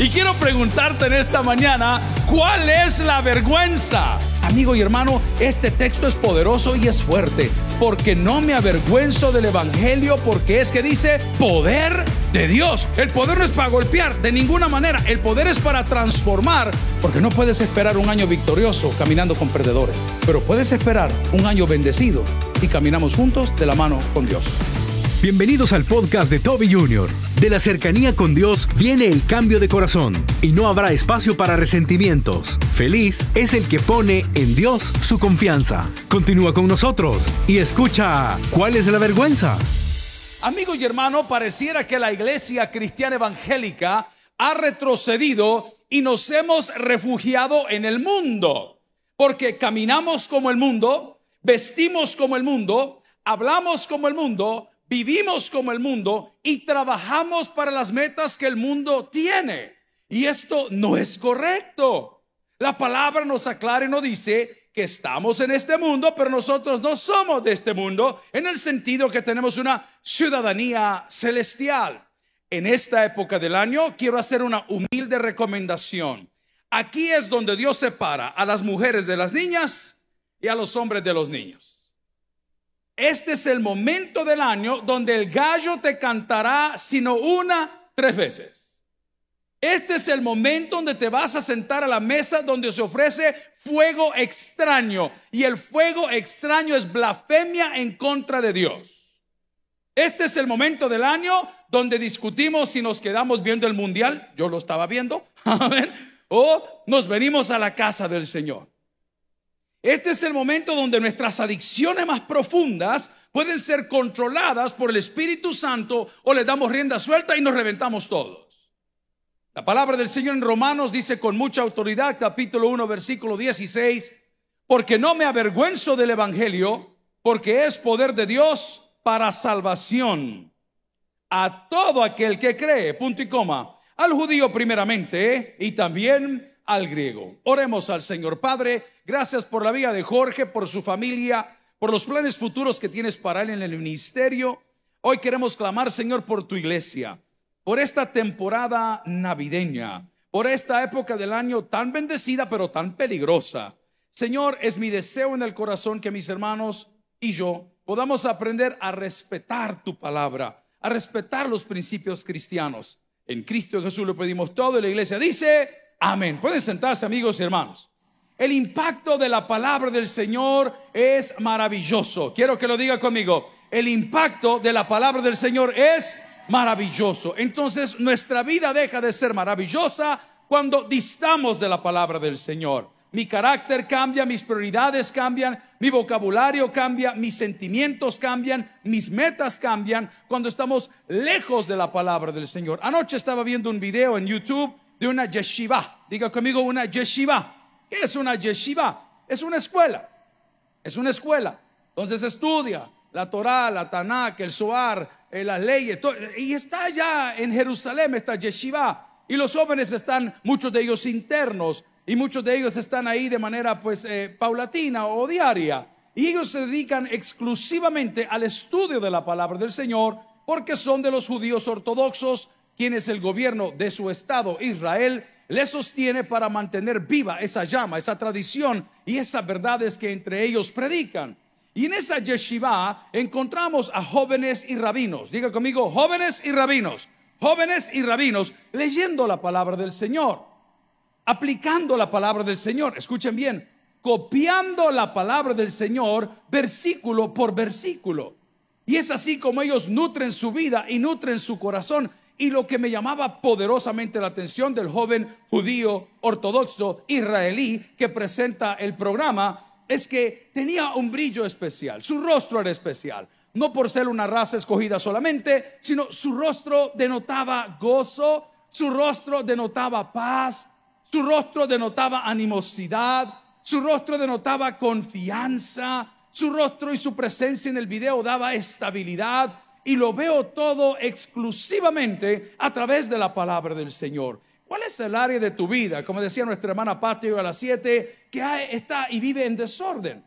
Y quiero preguntarte en esta mañana, ¿cuál es la vergüenza? Amigo y hermano, este texto es poderoso y es fuerte, porque no me avergüenzo del Evangelio, porque es que dice poder de Dios. El poder no es para golpear de ninguna manera, el poder es para transformar, porque no puedes esperar un año victorioso caminando con perdedores, pero puedes esperar un año bendecido y caminamos juntos de la mano con Dios. Bienvenidos al podcast de Toby Jr. De la cercanía con Dios viene el cambio de corazón y no habrá espacio para resentimientos. Feliz es el que pone en Dios su confianza. Continúa con nosotros y escucha ¿Cuál es la vergüenza? Amigo y hermano, pareciera que la iglesia cristiana evangélica ha retrocedido y nos hemos refugiado en el mundo, porque caminamos como el mundo, vestimos como el mundo, hablamos como el mundo, vivimos como el mundo y trabajamos para las metas que el mundo tiene. Y esto no es correcto. La palabra nos aclara y nos dice que estamos en este mundo, pero nosotros no somos de este mundo en el sentido que tenemos una ciudadanía celestial. En esta época del año quiero hacer una humilde recomendación. Aquí es donde Dios separa a las mujeres de las niñas y a los hombres de los niños. Este es el momento del año donde el gallo te cantará sino una, tres veces. Este es el momento donde te vas a sentar a la mesa donde se ofrece fuego extraño. Y el fuego extraño es blasfemia en contra de Dios. Este es el momento del año donde discutimos si nos quedamos viendo el mundial. Yo lo estaba viendo. o nos venimos a la casa del Señor. Este es el momento donde nuestras adicciones más profundas pueden ser controladas por el Espíritu Santo o le damos rienda suelta y nos reventamos todos. La palabra del Señor en Romanos dice con mucha autoridad, capítulo 1, versículo 16, porque no me avergüenzo del Evangelio, porque es poder de Dios para salvación a todo aquel que cree, punto y coma, al judío primeramente y también al griego. Oremos al Señor. Padre, gracias por la vida de Jorge, por su familia, por los planes futuros que tienes para él en el ministerio. Hoy queremos clamar, Señor, por tu iglesia, por esta temporada navideña, por esta época del año tan bendecida pero tan peligrosa. Señor, es mi deseo en el corazón que mis hermanos y yo podamos aprender a respetar tu palabra, a respetar los principios cristianos. En Cristo Jesús lo pedimos todo y la iglesia dice, Amén. Pueden sentarse amigos y hermanos. El impacto de la palabra del Señor es maravilloso. Quiero que lo diga conmigo. El impacto de la palabra del Señor es maravilloso. Entonces nuestra vida deja de ser maravillosa cuando distamos de la palabra del Señor. Mi carácter cambia, mis prioridades cambian, mi vocabulario cambia, mis sentimientos cambian, mis metas cambian cuando estamos lejos de la palabra del Señor. Anoche estaba viendo un video en YouTube de una yeshiva. Diga conmigo una yeshiva. ¿Qué es una yeshiva? Es una escuela. Es una escuela. Entonces estudia la Torah, la Tanakh, el Zohar, eh, las leyes. y está allá en Jerusalén esta yeshiva. Y los jóvenes están, muchos de ellos internos, y muchos de ellos están ahí de manera pues eh, paulatina o diaria. Y ellos se dedican exclusivamente al estudio de la palabra del Señor porque son de los judíos ortodoxos quien es el gobierno de su estado, Israel, le sostiene para mantener viva esa llama, esa tradición y esas verdades que entre ellos predican. Y en esa yeshiva encontramos a jóvenes y rabinos. Diga conmigo, jóvenes y rabinos. Jóvenes y rabinos leyendo la palabra del Señor, aplicando la palabra del Señor. Escuchen bien, copiando la palabra del Señor versículo por versículo. Y es así como ellos nutren su vida y nutren su corazón y lo que me llamaba poderosamente la atención del joven judío ortodoxo israelí que presenta el programa es que tenía un brillo especial, su rostro era especial, no por ser una raza escogida solamente, sino su rostro denotaba gozo, su rostro denotaba paz, su rostro denotaba animosidad, su rostro denotaba confianza, su rostro y su presencia en el video daba estabilidad, y lo veo todo exclusivamente a través de la palabra del Señor. ¿Cuál es el área de tu vida? Como decía nuestra hermana Patio a las 7, que está y vive en desorden.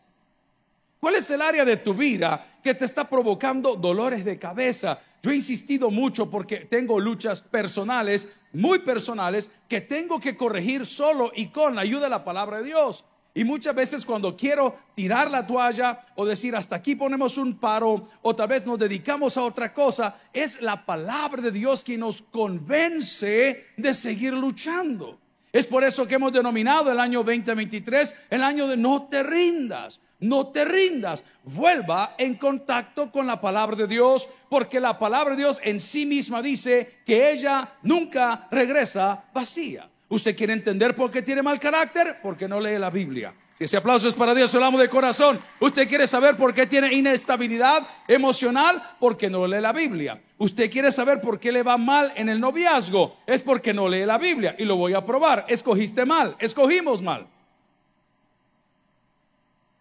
¿Cuál es el área de tu vida que te está provocando dolores de cabeza? Yo he insistido mucho porque tengo luchas personales, muy personales, que tengo que corregir solo y con la ayuda de la palabra de Dios. Y muchas veces cuando quiero tirar la toalla o decir hasta aquí ponemos un paro o tal vez nos dedicamos a otra cosa, es la palabra de Dios quien nos convence de seguir luchando. Es por eso que hemos denominado el año 2023 el año de no te rindas. No te rindas, vuelva en contacto con la palabra de Dios, porque la palabra de Dios en sí misma dice que ella nunca regresa vacía. ¿Usted quiere entender por qué tiene mal carácter? Porque no lee la Biblia. Si ese aplauso es para Dios, se lo amo de corazón. ¿Usted quiere saber por qué tiene inestabilidad emocional? Porque no lee la Biblia. ¿Usted quiere saber por qué le va mal en el noviazgo? Es porque no lee la Biblia. Y lo voy a probar. Escogiste mal. Escogimos mal.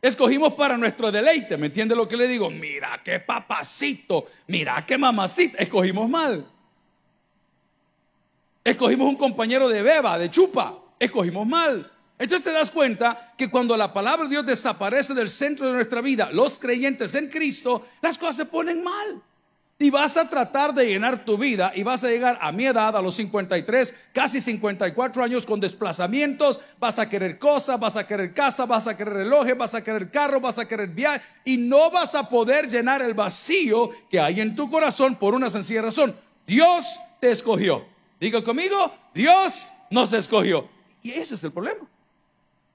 Escogimos para nuestro deleite. ¿Me entiende lo que le digo? Mira qué papacito. Mira qué mamacita. Escogimos mal. Escogimos un compañero de beba, de chupa. Escogimos mal. Entonces te das cuenta que cuando la palabra de Dios desaparece del centro de nuestra vida, los creyentes en Cristo, las cosas se ponen mal. Y vas a tratar de llenar tu vida y vas a llegar a mi edad, a los 53, casi 54 años con desplazamientos, vas a querer cosas, vas a querer casa, vas a querer relojes, vas a querer carro, vas a querer viaje y no vas a poder llenar el vacío que hay en tu corazón por una sencilla razón. Dios te escogió. Digo conmigo, Dios nos escogió. Y ese es el problema.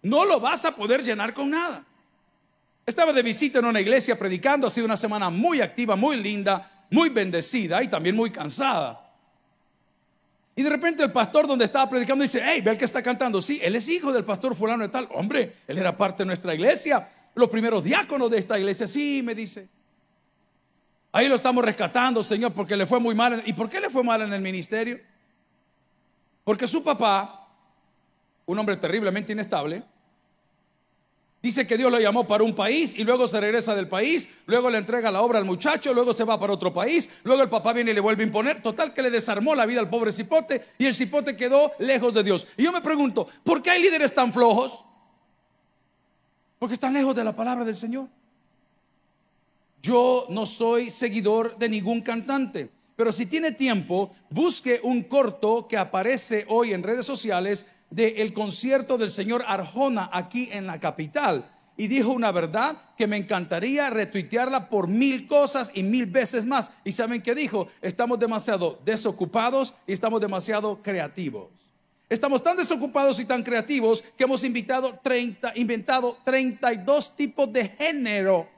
No lo vas a poder llenar con nada. Estaba de visita en una iglesia predicando, ha sido una semana muy activa, muy linda, muy bendecida y también muy cansada. Y de repente el pastor donde estaba predicando dice, hey, ve al que está cantando. Sí, él es hijo del pastor fulano de tal. Hombre, él era parte de nuestra iglesia. Los primeros diáconos de esta iglesia. Sí, me dice. Ahí lo estamos rescatando, Señor, porque le fue muy mal. ¿Y por qué le fue mal en el ministerio? Porque su papá, un hombre terriblemente inestable, dice que Dios lo llamó para un país y luego se regresa del país, luego le entrega la obra al muchacho, luego se va para otro país, luego el papá viene y le vuelve a imponer, total que le desarmó la vida al pobre cipote y el cipote quedó lejos de Dios. Y yo me pregunto, ¿por qué hay líderes tan flojos? Porque están lejos de la palabra del Señor. Yo no soy seguidor de ningún cantante. Pero si tiene tiempo, busque un corto que aparece hoy en redes sociales del concierto del señor Arjona aquí en la capital. Y dijo una verdad que me encantaría retuitearla por mil cosas y mil veces más. ¿Y saben qué dijo? Estamos demasiado desocupados y estamos demasiado creativos. Estamos tan desocupados y tan creativos que hemos invitado 30, inventado 32 tipos de género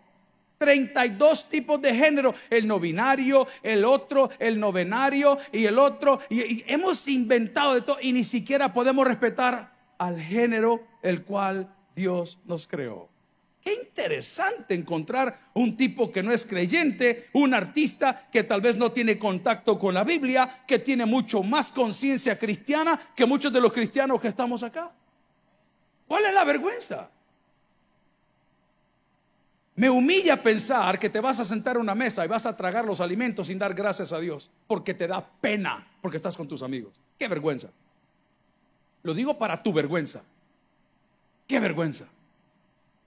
32 tipos de género, el novinario, el otro, el novenario y el otro. Y, hemos inventado de todo y ni siquiera podemos respetar al género el cual Dios nos creó. Qué interesante encontrar un tipo que no es creyente, un artista que tal vez no tiene contacto con la Biblia, que tiene mucho más conciencia cristiana que muchos de los cristianos que estamos acá. ¿Cuál es la vergüenza? Me humilla pensar que te vas a sentar a una mesa y vas a tragar los alimentos sin dar gracias a Dios, porque te da pena, porque estás con tus amigos. Qué vergüenza. Lo digo para tu vergüenza. Qué vergüenza.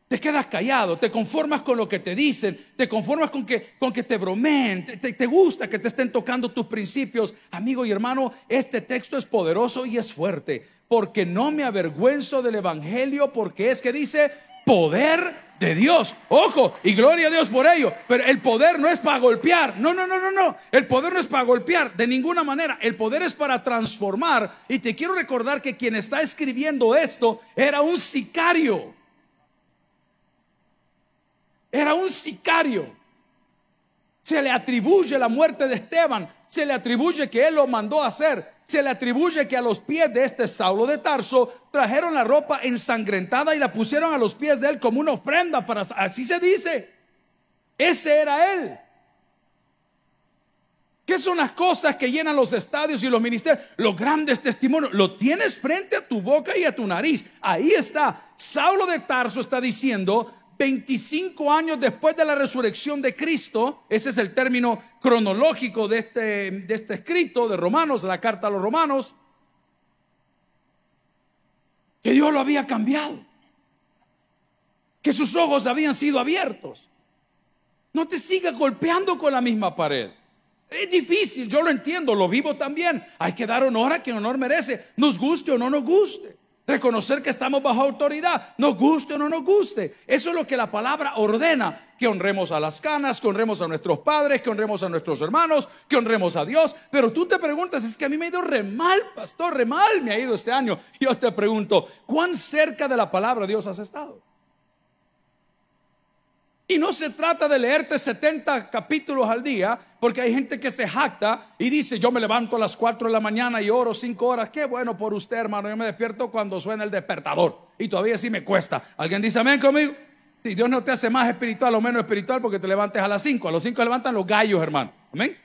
Te quedas callado, te conformas con lo que te dicen, te conformas con que, con que te bromeen, te, te gusta que te estén tocando tus principios. Amigo y hermano, este texto es poderoso y es fuerte, porque no me avergüenzo del Evangelio, porque es que dice, poder de Dios. Ojo, y gloria a Dios por ello. Pero el poder no es para golpear. No, no, no, no, no. El poder no es para golpear de ninguna manera. El poder es para transformar. Y te quiero recordar que quien está escribiendo esto era un sicario. Era un sicario. Se le atribuye la muerte de Esteban. Se le atribuye que él lo mandó a hacer se le atribuye que a los pies de este Saulo de Tarso trajeron la ropa ensangrentada y la pusieron a los pies de él como una ofrenda para así se dice. Ese era él. ¿Qué son las cosas que llenan los estadios y los ministerios? Los grandes testimonios. Lo tienes frente a tu boca y a tu nariz. Ahí está. Saulo de Tarso está diciendo, 25 años después de la resurrección de Cristo, ese es el término cronológico de este, de este escrito de Romanos, la carta a los Romanos, que Dios lo había cambiado. que sus ojos habían sido abiertos. No te sigas golpeando con la misma pared. Es difícil, yo lo entiendo, lo vivo también. Hay que dar honor a quien honor merece, nos guste o no nos guste. Reconocer que estamos bajo autoridad, nos guste o no nos guste. Eso es lo que la palabra ordena, que honremos a las canas, que honremos a nuestros padres, que honremos a nuestros hermanos, que honremos a Dios. Pero tú te preguntas, es que a mí me ha ido re mal, pastor, re mal me ha ido este año. Yo te pregunto, ¿cuán cerca de la palabra Dios has estado? Y no se trata de leerte 70 capítulos al día, porque hay gente que se jacta y dice, yo me levanto a las 4 de la mañana y oro 5 horas. Qué bueno por usted, hermano. Yo me despierto cuando suena el despertador. Y todavía sí me cuesta. ¿Alguien dice amén conmigo? Si Dios no te hace más espiritual o menos espiritual porque te levantes a las 5. A las 5 levantan los gallos, hermano. Amén.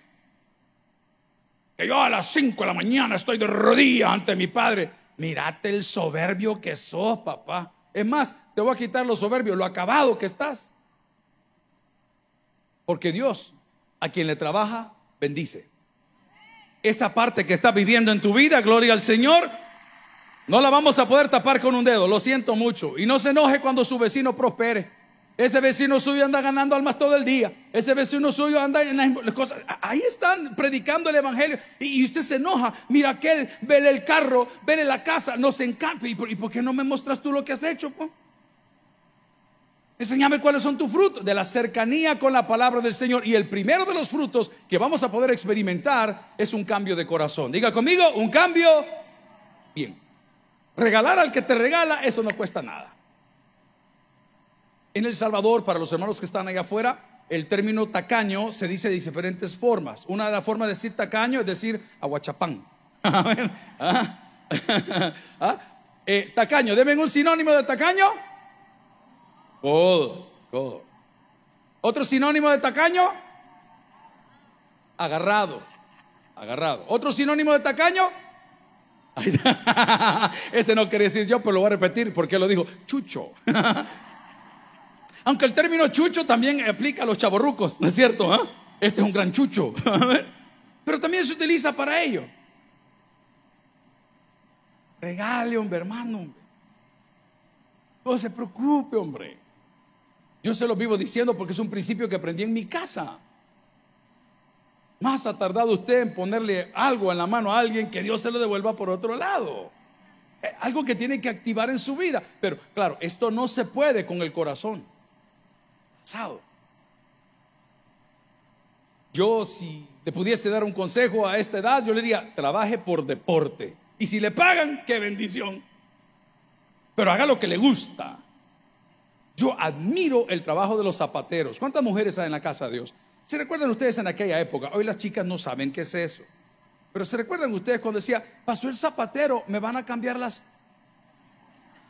Que yo a las 5 de la mañana estoy de rodillas ante mi padre. Mírate el soberbio que sos, papá. Es más, te voy a quitar lo soberbio, lo acabado que estás. Porque Dios, a quien le trabaja, bendice. Esa parte que está viviendo en tu vida, gloria al Señor, no la vamos a poder tapar con un dedo, lo siento mucho. Y no se enoje cuando su vecino prospere. Ese vecino suyo anda ganando almas todo el día. Ese vecino suyo anda en las cosas. Ahí están predicando el evangelio. Y, usted se enoja. Mira aquel, vele el carro, vele la casa. Nos encanta. ¿Y por, ¿Y por qué no me mostras tú lo que has hecho? Enséñame cuáles son tus frutos de la cercanía con la palabra del Señor. Y el primero de los frutos que vamos a poder experimentar es un cambio de corazón. Diga conmigo, un cambio. Bien. Regalar al que te regala, eso no cuesta nada. En El Salvador, para los hermanos que están allá afuera, el término tacaño se dice de diferentes formas. Una de las formas de decir tacaño es decir aguachapán. ¿Ah? ¿Ah? Eh, tacaño, deben un sinónimo de tacaño. Codo, codo. Otro sinónimo de tacaño, agarrado, agarrado. Otro sinónimo de tacaño, ese no quiere decir yo, pero lo voy a repetir porque lo dijo, chucho. Aunque el término chucho también aplica a los chaborrucos, ¿no es cierto? Ah? Este es un gran chucho. pero también se utiliza para ello. Regale, hombre, hermano. No se preocupe, hombre. Yo se lo vivo diciendo porque es un principio que aprendí en mi casa. Más ha tardado usted en ponerle algo en la mano a alguien que Dios se lo devuelva por otro lado. Eh, algo que tiene que activar en su vida. Pero claro, esto no se puede con el corazón. Pasado. Yo si le pudiese dar un consejo a esta edad, yo le diría, trabaje por deporte. Y si le pagan, qué bendición. Pero haga lo que le gusta. Yo admiro el trabajo de los zapateros. ¿Cuántas mujeres hay en la casa de Dios? ¿Se recuerdan ustedes en aquella época? Hoy las chicas no saben qué es eso. Pero ¿se recuerdan ustedes cuando decía, pasó el zapatero, me van a cambiar las...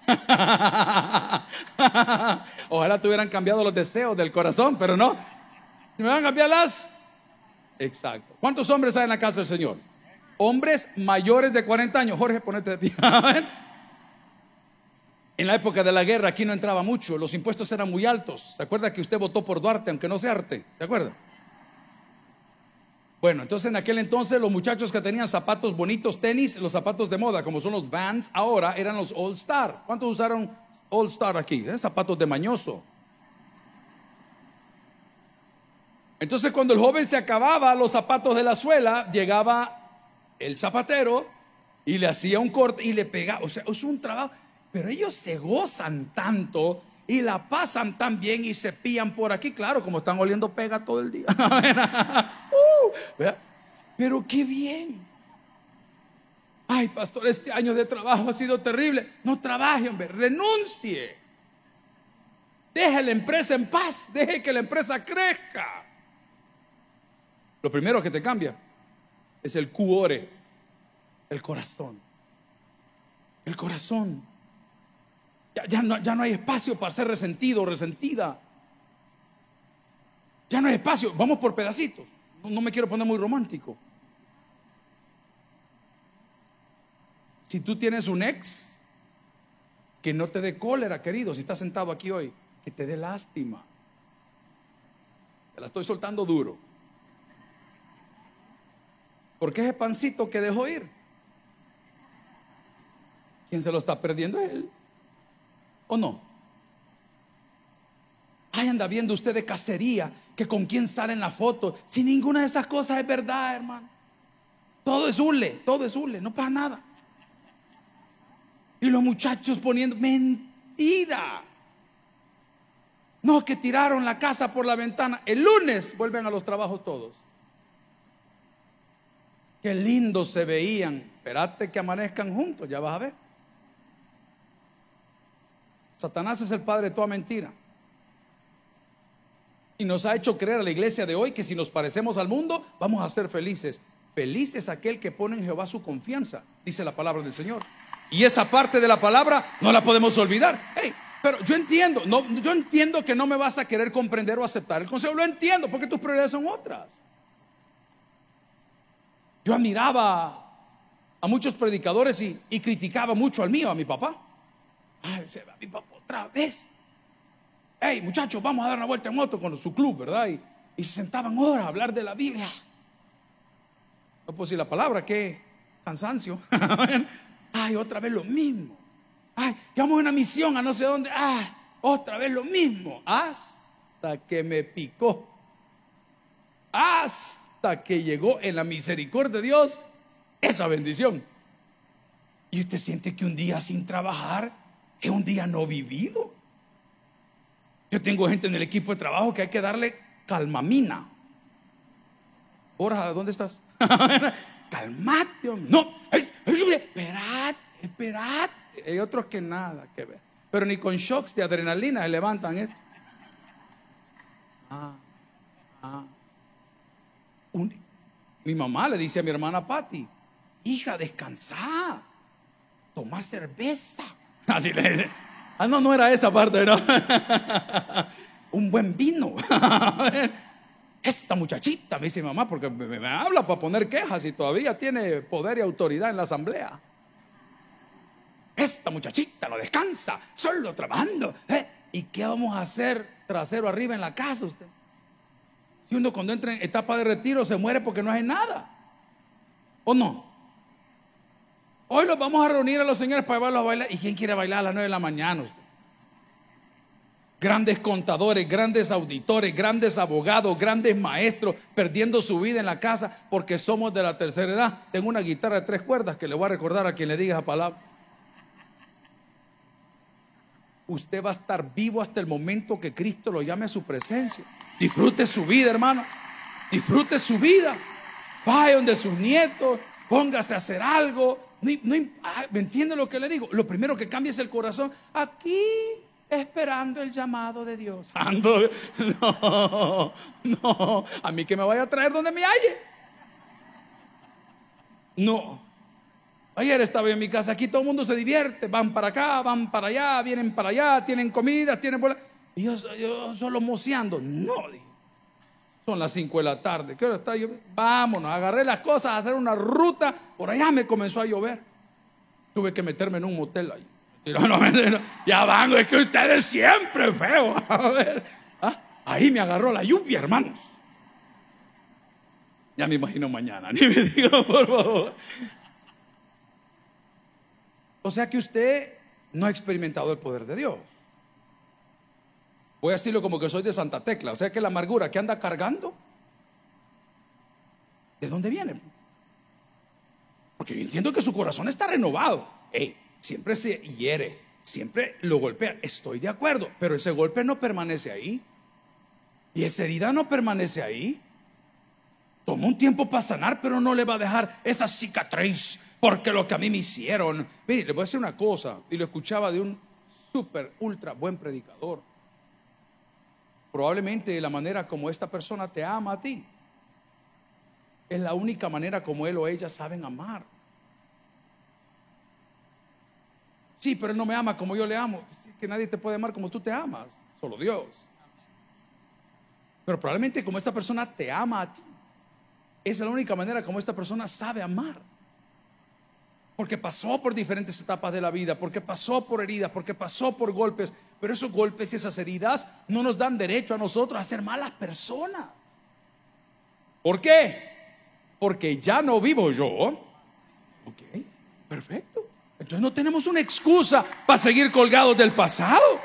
Ojalá tuvieran cambiado los deseos del corazón, pero no. Me van a cambiar las... Exacto. ¿Cuántos hombres hay en la casa del Señor? Hombres mayores de 40 años. Jorge, ponete de pie. En la época de la guerra aquí no entraba mucho, los impuestos eran muy altos. ¿Se acuerda que usted votó por Duarte aunque no sea arte? ¿Se acuerda? Bueno, entonces en aquel entonces los muchachos que tenían zapatos bonitos, tenis, los zapatos de moda, como son los Vans, ahora eran los All Star. ¿Cuántos usaron All Star aquí? ¿Eh? Zapatos de mañoso. Entonces cuando el joven se acababa los zapatos de la suela, llegaba el zapatero y le hacía un corte y le pegaba. O sea, es un trabajo. Pero ellos se gozan tanto y la pasan tan bien y se pillan por aquí, claro, como están oliendo pega todo el día. Uh, pero qué bien. Ay, pastor, este año de trabajo ha sido terrible. No trabaje, hombre, renuncie. Deje la empresa en paz, deje que la empresa crezca. Lo primero que te cambia es el cuore, el corazón. El corazón. Ya, no, hay espacio para ser resentido o resentida. Ya no hay espacio. Vamos por pedacitos. No, me quiero poner muy romántico. Si tú tienes un ex, que no te dé cólera, querido, si estás sentado aquí hoy, que te dé lástima. Te la estoy soltando duro. Porque ese pancito que dejó ir, ¿quién se lo está perdiendo? Él. ¿O no? Ahí anda viendo usted de cacería, que con quién sale en la foto. Si ninguna de esas cosas es verdad, hermano. Todo es hule, todo es hule, no pasa nada. Y los muchachos poniendo, mentira. No, que tiraron la casa por la ventana. El lunes vuelven a los trabajos todos. Qué lindos se veían. Espérate que amanezcan juntos, ya vas a ver. Satanás es el padre de toda mentira. Y nos ha hecho creer a la iglesia de hoy que si nos parecemos al mundo, vamos a ser felices. Feliz es aquel que pone en Jehová su confianza, dice la palabra del Señor. Y esa parte de la palabra no la podemos olvidar. pero yo entiendo, no, yo entiendo que no me vas a querer comprender o aceptar el consejo. Lo entiendo porque tus prioridades son otras. Yo admiraba a muchos predicadores y, criticaba mucho al mío, a mi papá. Ay, se va mi papá otra vez. Hey, muchachos, vamos a dar una vuelta en moto con su club, ¿verdad? Y, y se sentaban horas a hablar de la Biblia. No puedo decir la palabra, qué cansancio. Ay, otra vez lo mismo. Ay, que vamos a una misión a no sé dónde. Ay, otra vez lo mismo. Hasta que me picó. Hasta que llegó en la misericordia de Dios esa bendición. Y usted siente que un día sin trabajar es un día no vivido. Yo tengo gente en el equipo de trabajo que hay que darle calmamina. Ahora, ¿dónde estás? Calmate, No, esperate, esperate. Hay otros que nada que ver. Pero ni con shocks de adrenalina se levantan esto. Ah, ah. mi mamá le dice a mi hermana Patty, hija, descansa, toma cerveza. Así le. Ah, no, no era esa parte, ¿no? Un buen vino. Esta muchachita, me dice mamá, porque me, habla para poner quejas y todavía tiene poder y autoridad en la asamblea. Esta muchachita no descansa, solo trabajando. ¿eh? ¿Y qué vamos a hacer trasero arriba en la casa usted? Si uno cuando entra en etapa de retiro se muere porque no hace nada. ¿O no? Hoy los vamos a reunir a los señores para llevarlos a bailar. ¿Y quién quiere bailar a las 9 de la mañana? Grandes contadores, grandes auditores, grandes abogados, grandes maestros, perdiendo su vida en la casa porque somos de la tercera edad. Tengo una guitarra de tres cuerdas que le voy a recordar a quien le diga esa palabra. Usted va a estar vivo hasta el momento que Cristo lo llame a su presencia. Disfrute su vida, hermano. Disfrute su vida. Vaya donde sus nietos, póngase a hacer algo. Ah, ¿Me entiende lo que le digo? Lo primero que cambia es el corazón. Aquí esperando el llamado de Dios. Ando, no, no, a mí que me vaya a traer donde me halle. No. Ayer estaba en mi casa, aquí todo el mundo se divierte, van para acá, van para allá, vienen para allá, tienen comida, tienen... Y yo, yo solo moceando. No, Son las 5 de la tarde. ¿Qué hora está lloviendo? Vámonos, agarré las cosas a hacer una ruta. Por allá me comenzó a llover. Tuve que meterme en un motel ahí ya van, es que ustedes siempre feo. A ver, ¿ah? ahí me agarró la lluvia, hermanos. Ya me imagino mañana, ni me digo, por favor. O sea que usted no ha experimentado el poder de Dios. Voy a decirlo como que soy de Santa Tecla. O sea que la amargura que anda cargando, ¿de dónde viene? Porque yo entiendo que su corazón está renovado. Hey, siempre se hiere, siempre lo golpea. Estoy de acuerdo, pero ese golpe no permanece ahí. Y esa herida no permanece ahí. Toma un tiempo para sanar, pero no le va a dejar esa cicatriz, porque lo que a mí me hicieron. Mire, le voy a decir una cosa, y lo escuchaba de un súper, ultra buen predicador. Probablemente la manera como esta persona te ama a ti es la única manera como él o ella saben amar. Sí, pero él no me ama como yo le amo. que nadie te puede amar como tú te amas, solo Dios. Pero probablemente como esta persona te ama a ti, es la única manera como esta persona sabe amar. Porque pasó por diferentes etapas de la vida, porque pasó por heridas, porque pasó por golpes. Pero esos golpes y esas heridas no nos dan derecho a nosotros a ser malas personas. ¿Por qué? Porque ya no vivo yo. Ok, perfecto. Entonces no tenemos una excusa para seguir colgados del pasado.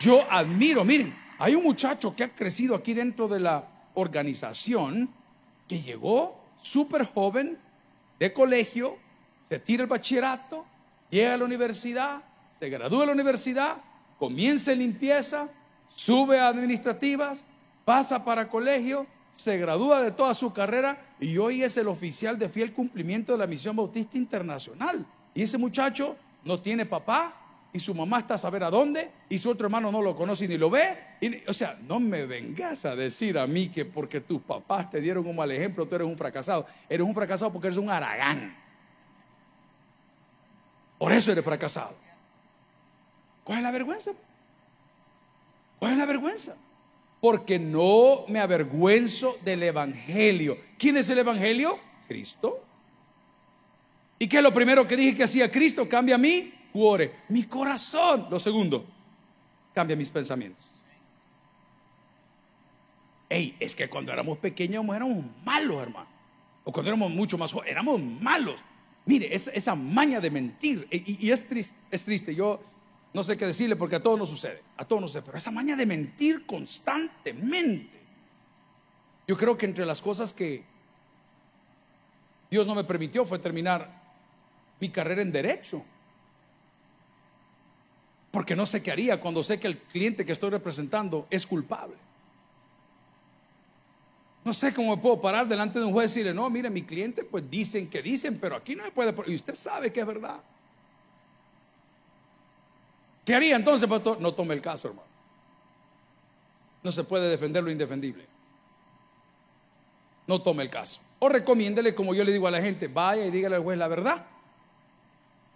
Yo admiro, miren, Hay un muchacho que ha crecido aquí dentro de la organización que llegó súper joven de colegio, se tira el bachillerato, llega a la universidad, se gradúa de la universidad, comienza en limpieza, sube a administrativas, pasa para colegio, se gradúa de toda su carrera y hoy es el oficial de fiel cumplimiento de la misión bautista internacional. Y ese muchacho no tiene papá y su mamá está a saber a dónde y su otro hermano no lo conoce ni lo ve. o sea, no me vengas a decir a mí que porque tus papás te dieron un mal ejemplo, tú eres un fracasado. Eres un fracasado porque eres un aragán. Por eso eres fracasado. ¿Cuál es la vergüenza? ¿Cuál es la vergüenza? Porque no me avergüenzo del Evangelio. ¿Quién es el Evangelio? Cristo. ¿Y qué es lo primero que dije que hacía Cristo? Cambia mi cuore, mi corazón. Lo segundo, cambia mis pensamientos. Ey, es que cuando éramos pequeños éramos malos, hermano. O cuando éramos mucho más jóvenes, éramos malos. Mire, esa, maña de mentir, y, y, es triste, es triste. Yo no sé qué decirle porque a todos nos sucede, a todos nos sucede, pero esa maña de mentir constantemente. Yo creo que entre las cosas que Dios no me permitió fue terminar mi carrera en derecho. Porque no sé qué haría cuando sé que el cliente que estoy representando es culpable. No sé cómo me puedo parar delante de un juez y decirle, no, mire, mi cliente, pues dicen que dicen, pero aquí no me puede. Y usted sabe que es verdad. ¿Qué haría entonces, pastor? No tome el caso, hermano. No se puede defender lo indefendible. No tome el caso. O recomiéndele, como yo le digo a la gente, vaya y dígale al juez la verdad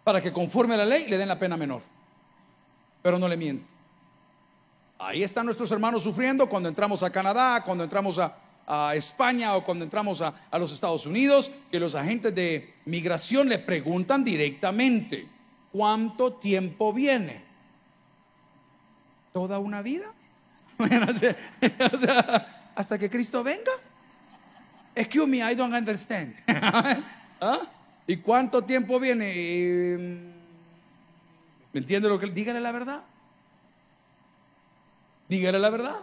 para que conforme a la ley le den la pena menor. Pero no le miente. Ahí están nuestros hermanos sufriendo cuando entramos a Canadá, cuando entramos a, España o cuando entramos a, a, los Estados Unidos, que los agentes de migración le preguntan directamente, ¿cuánto tiempo viene? ¿Toda una vida? hasta que Cristo venga. Excuse me, I don't understand. ¿Ah? ¿Y cuánto tiempo viene? ¿Me entiende lo que? Dígale la verdad. Dígale la verdad.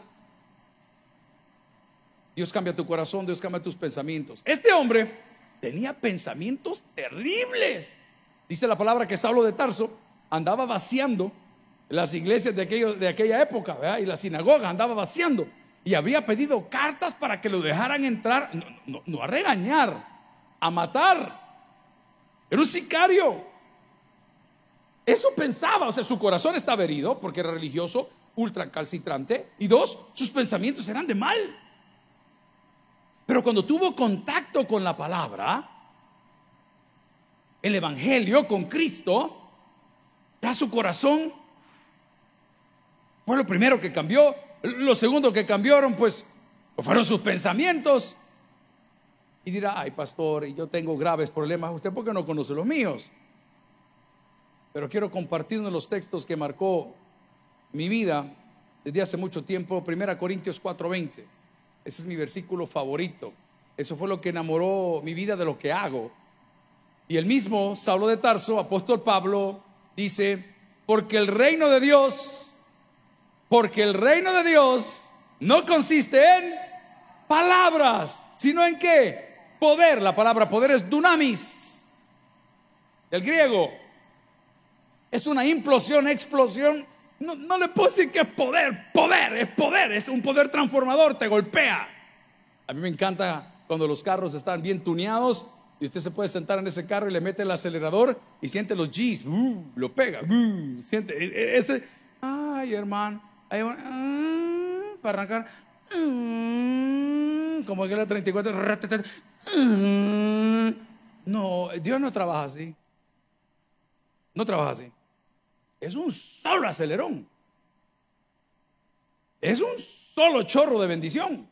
Dios cambia tu corazón, Dios cambia tus pensamientos. Este hombre tenía pensamientos terribles. Dice la palabra que Saulo de Tarso andaba vaciando las iglesias de, de aquella época y la sinagoga andaba vaciando. Y había pedido cartas para que lo dejaran entrar, no a regañar, a matar. Era un sicario. Eso pensaba, o sea, su corazón estaba herido porque era religioso, ultra calcitrante. Y dos, sus pensamientos eran de mal. Pero cuando tuvo contacto con la palabra, el Evangelio, con Cristo, ya su corazón fue lo primero que cambió. Lo segundo que cambiaron, pues, fueron sus pensamientos y dirá, ay pastor, yo tengo graves problemas, usted porque no conoce los míos. Pero quiero compartir uno de los textos que marcó mi vida desde hace mucho tiempo, 1 Corintios 4:20. Ese es mi versículo favorito. Eso fue lo que enamoró mi vida de lo que hago. Y el mismo Saulo de Tarso, apóstol Pablo, dice, porque el reino de Dios, porque el reino de Dios no consiste en palabras, sino en qué? Poder, la palabra poder es dunamis, del griego. Es una implosión, explosión. No, le puedo decir que es poder, poder, es poder, es un poder transformador, te golpea. A mí me encanta cuando los carros están bien tuneados y usted se puede sentar en ese carro y le mete el acelerador y siente los G's, uh, lo pega, uh, siente e, e, ese, ay hermano, ah, para arrancar, uh, como que la 34, no, Dios no trabaja así. No trabaja así. Es un solo acelerón. Es un solo chorro de bendición.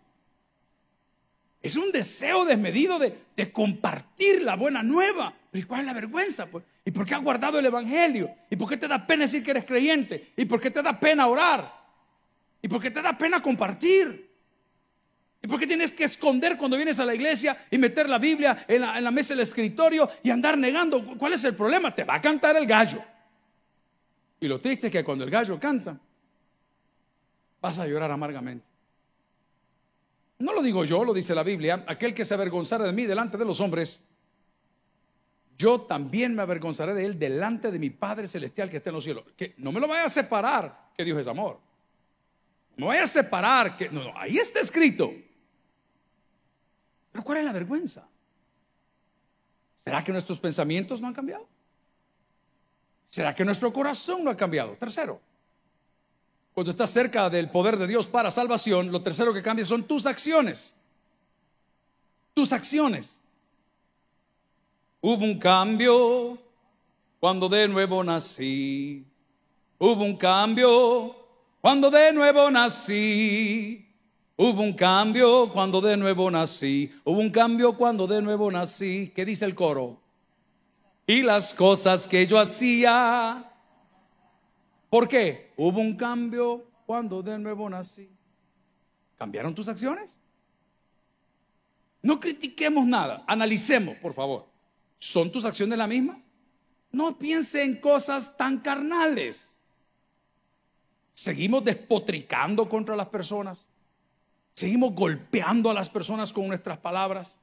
Es un deseo desmedido de, compartir la buena nueva. Pero ¿y cuál es la vergüenza? Pues? ¿Y por qué has guardado el Evangelio? ¿Y por qué te da pena decir que eres creyente? ¿Y por qué te da pena orar? ¿Y por qué te da pena compartir? ¿Y por qué tienes que esconder cuando vienes a la iglesia y meter la Biblia en la, mesa del escritorio y andar negando? ¿Cuál es el problema? Te va a cantar el gallo. Y lo triste es que cuando el gallo canta, vas a llorar amargamente. No lo digo yo, lo dice la Biblia. Aquel que se avergonzara de mí delante de los hombres, yo también me avergonzaré de él delante de mi Padre Celestial que está en los cielos. Que no me lo vaya a separar, que Dios es amor. No vaya a separar, que no, no, ahí está escrito. Pero ¿cuál es la vergüenza? ¿Será que nuestros pensamientos no han cambiado? ¿Será que nuestro corazón no ha cambiado? Tercero, cuando estás cerca del poder de Dios para salvación, lo tercero que cambia son tus acciones. Tus acciones. Hubo un cambio cuando de nuevo nací. Hubo un cambio cuando de nuevo nací. Hubo un cambio cuando de nuevo nací. Hubo un cambio cuando de nuevo nací. ¿Qué dice el coro? Y las cosas que yo hacía ¿Por qué? Hubo un cambio cuando de nuevo nací. ¿Cambiaron tus acciones? No critiquemos nada, analicemos, por favor. ¿Son tus acciones las mismas? No piense en cosas tan carnales. Seguimos despotricando contra las personas. Seguimos golpeando a las personas con nuestras palabras.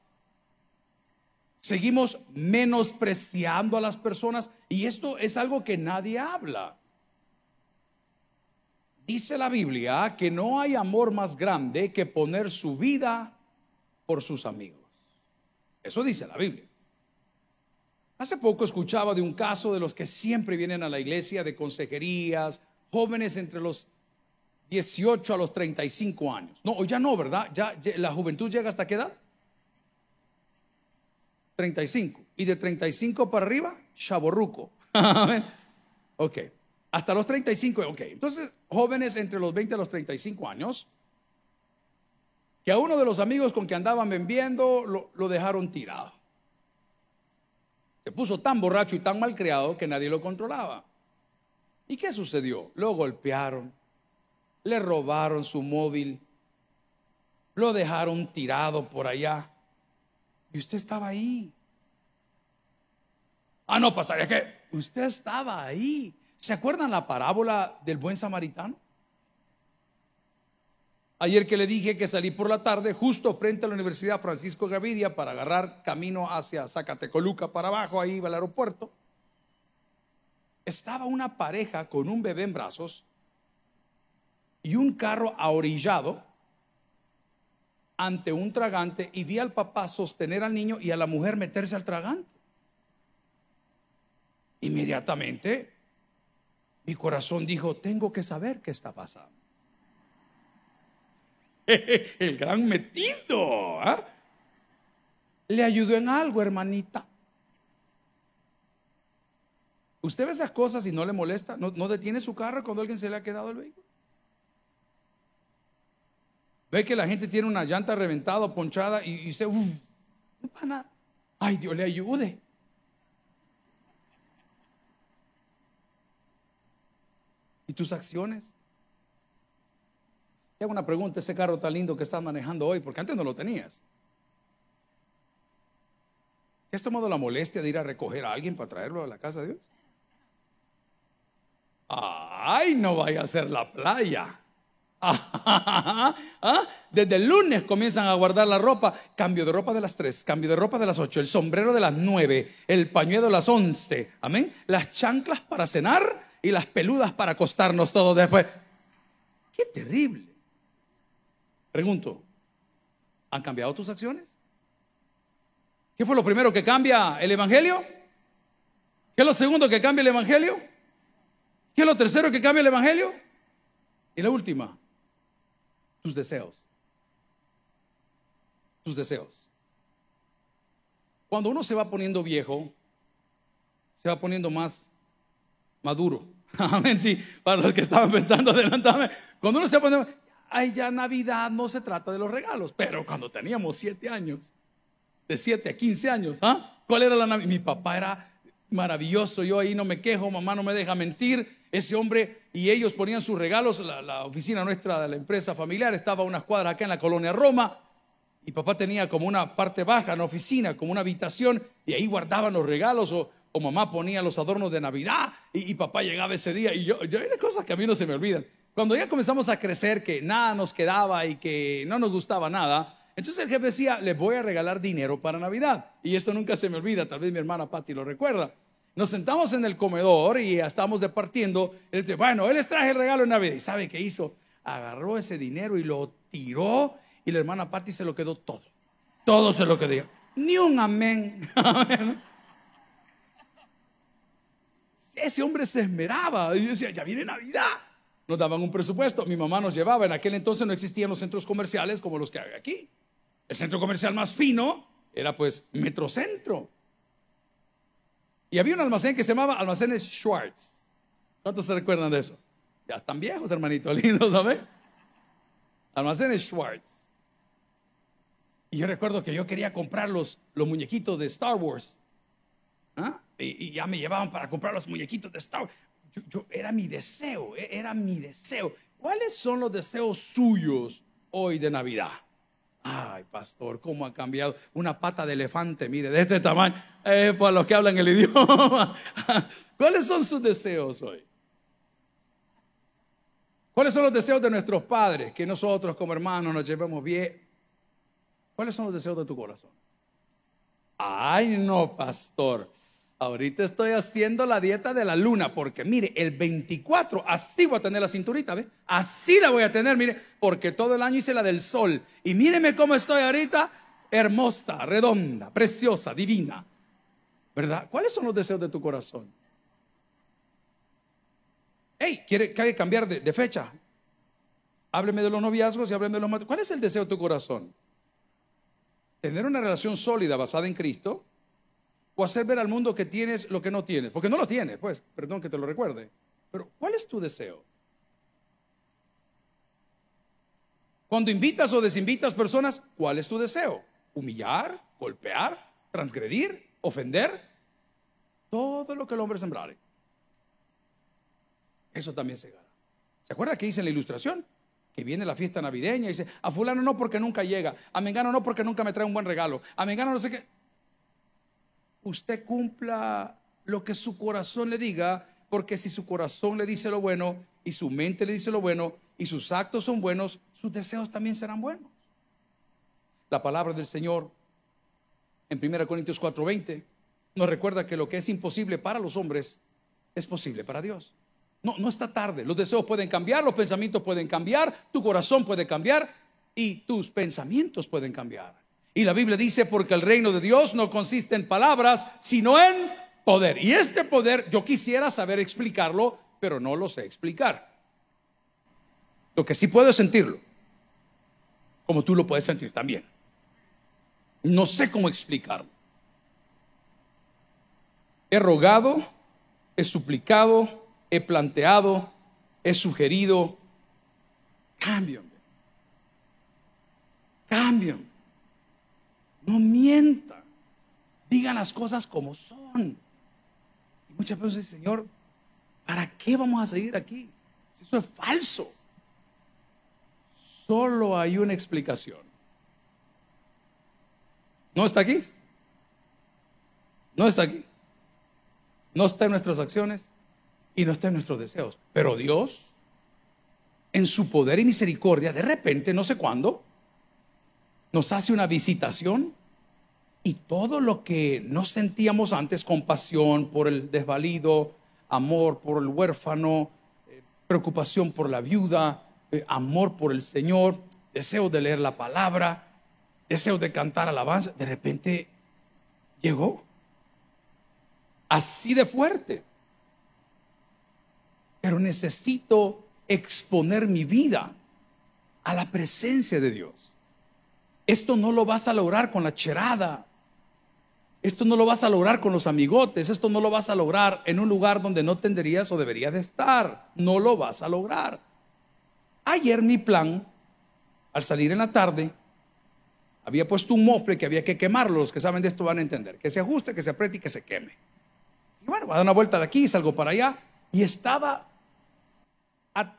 Seguimos menospreciando a las personas. Y esto es algo que nadie habla. Dice la Biblia que no hay amor más grande que poner su vida por sus amigos. Eso dice la Biblia. Hace poco escuchaba de un caso de los que siempre vienen a la iglesia de consejerías, jóvenes entre los 18 a los 35 años. No, ya no, ¿verdad? Ya, la juventud llega hasta qué edad? 35. Y de 35 para arriba, chaborruco. ok. Hasta los 35, ok. Entonces, jóvenes entre los 20 a los 35 años, que a uno de los amigos con que andaban vendiendo lo, lo dejaron tirado. Se puso tan borracho y tan mal criado que nadie lo controlaba. ¿Y qué sucedió? Lo golpearon, le robaron su móvil, lo dejaron tirado por allá. Y usted estaba ahí. Ah, no, pastor, es que usted estaba ahí. ¿Se acuerdan la parábola del buen samaritano? Ayer que le dije que salí por la tarde justo frente a la Universidad Francisco Gavidia para agarrar camino hacia Zacatecoluca para abajo, ahí iba al aeropuerto. Estaba una pareja con un bebé en brazos y un carro ahorillado ante un tragante y vi al papá sostener al niño y a la mujer meterse al tragante. Inmediatamente mi corazón dijo, tengo que saber qué está pasando. El gran metido. ¿ah? Le ayudó en algo, hermanita. ¿Usted ve esas cosas y no le molesta? ¿No, detiene su carro cuando alguien se le ha quedado el vehículo? Ve que la gente tiene una llanta reventada, ponchada y, usted, uff, no para nada. Ay, Dios le ayude. ¿Y tus acciones? Te hago una pregunta, ese carro tan lindo que estás manejando hoy, porque antes no lo tenías. ¿Te has tomado la molestia de ir a recoger a alguien para traerlo a la casa de Dios? Ay, no vaya a ser la playa. ¿Ah? Desde el lunes comienzan a guardar la ropa. Cambio de ropa de las 3, cambio de ropa de las 8, el sombrero de las 9, el pañuelo de las 11. Amén. Las chanclas para cenar y las peludas para acostarnos todos después. Qué terrible. Pregunto, ¿han cambiado tus acciones? ¿Qué fue lo primero que cambia el Evangelio? ¿Qué es lo segundo que cambia el Evangelio? ¿Qué es lo tercero que cambia el Evangelio? Y la última, tus deseos. Tus deseos. Cuando uno se va poniendo viejo, se va poniendo más maduro. Amén, sí, para los que estaban pensando adelantarme. Cuando uno se pone, ay, ya Navidad no se trata de los regalos, pero cuando teníamos siete años, de siete a quince años, ¿ah? ¿Cuál era la Navidad? Mi papá era maravilloso, yo ahí no me quejo, mamá no me deja mentir. Ese hombre y ellos ponían sus regalos, la, oficina nuestra de la empresa familiar estaba a unas cuadras acá en la colonia Roma. Y papá tenía como una parte baja, una oficina, como una habitación, y ahí guardaban los regalos o, mamá ponía los adornos de Navidad y, papá llegaba ese día y yo, yo hay cosas que a mí no se me olvidan. Cuando ya comenzamos a crecer, que nada nos quedaba y que no nos gustaba nada, entonces el jefe decía, les voy a regalar dinero para Navidad. Y esto nunca se me olvida, tal vez mi hermana Patti lo recuerda. Nos sentamos en el comedor y ya estábamos departiendo. Bueno, él les traje el regalo de Navidad. ¿Y sabe qué hizo? Agarró ese dinero y lo tiró y la hermana Patti se lo quedó todo. Todo se lo quedó. Ni un amén. Ese hombre se esmeraba y decía, ya viene Navidad. Nos daban un presupuesto, mi mamá nos llevaba. En aquel entonces no existían los centros comerciales como los que hay aquí. El centro comercial más fino era pues Metrocentro. Y había un almacén que se llamaba Almacenes Schwartz. ¿Cuántos se recuerdan de eso? Ya están viejos, hermanito, lindos, ¿sabes? Almacenes Schwartz. Y yo recuerdo que yo quería comprar los, los muñequitos de Star Wars. ¿Ah? Y, ya me llevaban para comprar los muñequitos de Star Wars. Yo, era mi deseo, e, era mi deseo. ¿Cuáles son los deseos suyos hoy de Navidad? Ay, pastor, cómo ha cambiado. Una pata de elefante, mire, de este tamaño, eh, para los que hablan el idioma. ¿Cuáles son sus deseos hoy? ¿Cuáles son los deseos de nuestros padres? Que nosotros como hermanos nos llevemos bien. ¿Cuáles son los deseos de tu corazón? Ay, no, pastor. Ahorita estoy haciendo la dieta de la luna, porque mire, el 24, así voy a tener la cinturita, ¿ve? Así la voy a tener, mire, porque todo el año hice la del sol. Y míreme cómo estoy ahorita, hermosa, redonda, preciosa, divina. ¿Verdad? ¿Cuáles son los deseos de tu corazón? Hey, ¿quiere, cambiar de, de, fecha? Hábleme de los noviazgos y hábleme de los matrimonios. ¿Cuál es el deseo de tu corazón? Tener una relación sólida basada en Cristo o hacer ver al mundo que tienes lo que no tienes, porque no lo tienes, pues, perdón que te lo recuerde. Pero, ¿cuál es tu deseo? Cuando invitas o desinvitas personas, ¿cuál es tu deseo? ¿Humillar? ¿Golpear? ¿Transgredir? ¿Ofender? Todo lo que el hombre sembrare. Eso también se gana. ¿Se acuerda que dice en la ilustración? Que viene la fiesta navideña y dice, a fulano no porque nunca llega, a Mengano no porque nunca me trae un buen regalo, a Mengano no sé qué usted cumpla lo que su corazón le diga, porque si su corazón le dice lo bueno y su mente le dice lo bueno y sus actos son buenos, sus deseos también serán buenos. La palabra del Señor en 1 Corintios 4:20 nos recuerda que lo que es imposible para los hombres es posible para Dios. No, no está tarde. Los deseos pueden cambiar, los pensamientos pueden cambiar, tu corazón puede cambiar y tus pensamientos pueden cambiar. Y la Biblia dice, porque el reino de Dios no consiste en palabras, sino en poder. Y este poder yo quisiera saber explicarlo, pero no lo sé explicar. Lo que sí puedo sentirlo, como tú lo puedes sentir también. No sé cómo explicarlo. He rogado, he suplicado, he planteado, he sugerido, cámbiame. Cámbiame. No mientan. Digan las cosas como son. Y muchas veces dicen, Señor, ¿para qué vamos a seguir aquí? Eso es falso. Solo hay una explicación. ¿No está aquí? No está aquí. No está en nuestras acciones y no está en nuestros deseos. Pero Dios, en su poder y misericordia, de repente, no sé cuándo, nos hace una visitación y todo lo que no sentíamos antes, compasión por el desvalido, amor por el huérfano, eh, preocupación por la viuda, eh, amor por el Señor, deseo de leer la palabra, deseo de cantar alabanza, de repente llegó. Así de fuerte. Pero necesito exponer mi vida a la presencia de Dios. Esto no lo vas a lograr con la cherada, esto no lo vas a lograr con los amigotes, esto no lo vas a lograr en un lugar donde no tendrías o deberías de estar, no lo vas a lograr. Ayer mi plan, al salir en la tarde, había puesto un mofle que había que quemarlo, los que saben de esto van a entender, que se ajuste, que se apriete y que se queme. Y bueno, voy a dar una vuelta de aquí, salgo para allá, y estaba a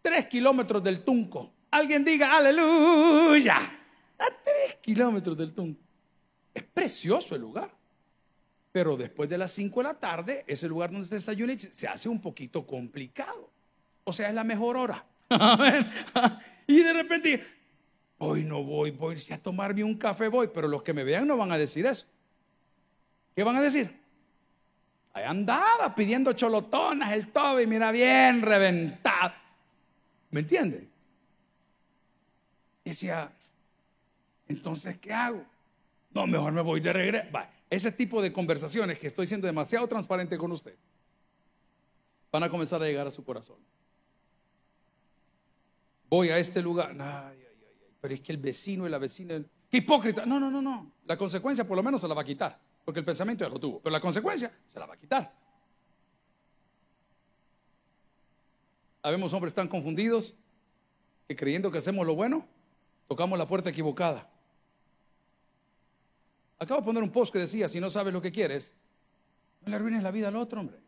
tres kilómetros del Tunco. Alguien diga, aleluya, a tres kilómetros del Tunco. Es precioso el lugar. Pero después de las 5 de la tarde, ese lugar donde se desayuna se hace un poquito complicado. O sea, es la mejor hora. y de repente, hoy no voy, voy a tomarme un café, voy, pero los que me vean no van a decir eso. ¿Qué van a decir? Ahí andaba pidiendo cholotonas el tobe mira bien reventado. ¿Me entienden? Decía, entonces, ¿qué hago? No, mejor me voy de regreso. Ese tipo de conversaciones que estoy siendo demasiado transparente con usted van a comenzar a llegar a su corazón. Voy a este lugar. Pero es que el vecino y la vecina. ¡Qué hipócrita! No, no, no, no. La consecuencia por lo menos se la va a quitar. Porque el pensamiento ya lo tuvo. Pero la consecuencia se la va a quitar. Habemos hombres tan confundidos que creyendo que hacemos lo bueno, tocamos la puerta equivocada. Acabo de poner un post que decía, si no sabes lo que quieres, no le arruines la vida al otro, hombre.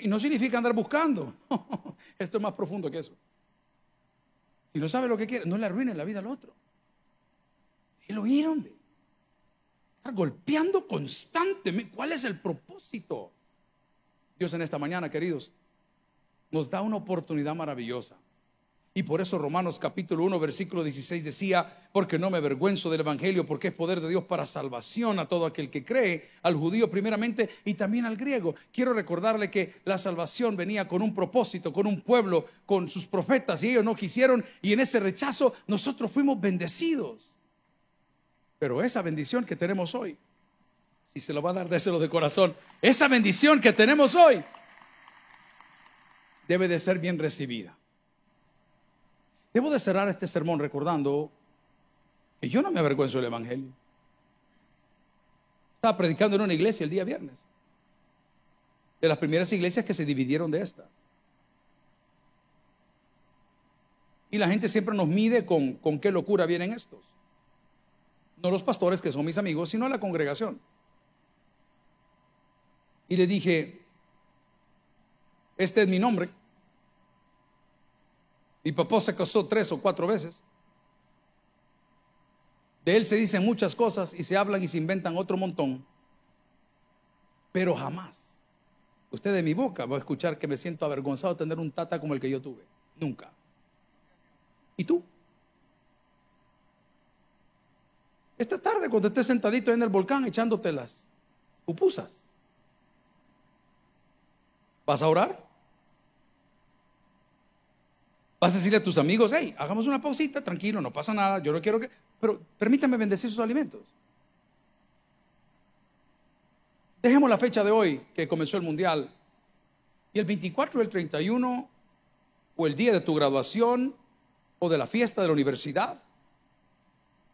Y no significa andar buscando. Esto es más profundo que eso. Si no sabes lo que quieres, no le arruines la vida al otro. Lo oír, hombre. Está golpeando constantemente. ¿Cuál es el propósito? Dios en esta mañana, queridos, nos da una oportunidad maravillosa. Y por eso Romanos capítulo 1, versículo 16 decía, porque no me avergüenzo del Evangelio, porque es poder de Dios para salvación a todo aquel que cree, al judío primeramente y también al griego. Quiero recordarle que la salvación venía con un propósito, con un pueblo, con sus profetas, y ellos no quisieron, y en ese rechazo nosotros fuimos bendecidos. Pero esa bendición que tenemos hoy, si se lo va a dar, déselo de corazón, esa bendición que tenemos hoy debe de ser bien recibida. Debo de cerrar este sermón recordando que yo no me avergüenzo del Evangelio. Estaba predicando en una iglesia el día viernes. De las primeras iglesias que se dividieron de esta. Y la gente siempre nos mide con, con qué locura vienen estos. No los pastores que son mis amigos, sino la congregación. Y le dije, este es mi nombre. Mi papá se casó tres o cuatro veces. De él se dicen muchas cosas y se hablan y se inventan otro montón. Pero jamás, usted de mi boca va a escuchar que me siento avergonzado de tener un tata como el que yo tuve. Nunca. ¿Y tú? Esta tarde, cuando estés sentadito en el volcán echándote las pupusas, ¿vas a orar? Vas a decirle a tus amigos, hey, hagamos una pausita, tranquilo, no pasa nada, yo no quiero que... Pero permítame bendecir sus alimentos. Dejemos la fecha de hoy, que comenzó el Mundial, y el 24 y el 31, o el día de tu graduación, o de la fiesta de la universidad,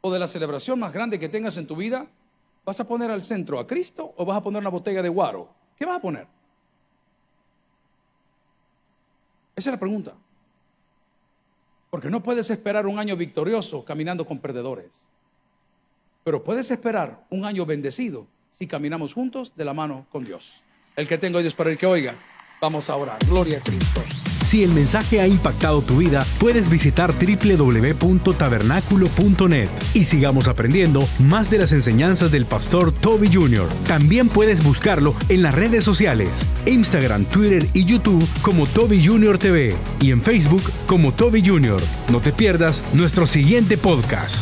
o de la celebración más grande que tengas en tu vida, ¿vas a poner al centro a Cristo o vas a poner una botella de guaro? ¿Qué vas a poner? Esa es la pregunta. Porque no puedes esperar un año victorioso caminando con perdedores. Pero puedes esperar un año bendecido si caminamos juntos de la mano con Dios. El que tengo Dios para el que oiga, vamos a orar. Gloria a Cristo. Si el mensaje ha impactado tu vida, puedes visitar www.tabernaculo.net y sigamos aprendiendo más de las enseñanzas del pastor Toby Jr. También puedes buscarlo en las redes sociales, Instagram, Twitter y YouTube como Toby Jr. TV y en Facebook como Toby Jr. No te pierdas nuestro siguiente podcast.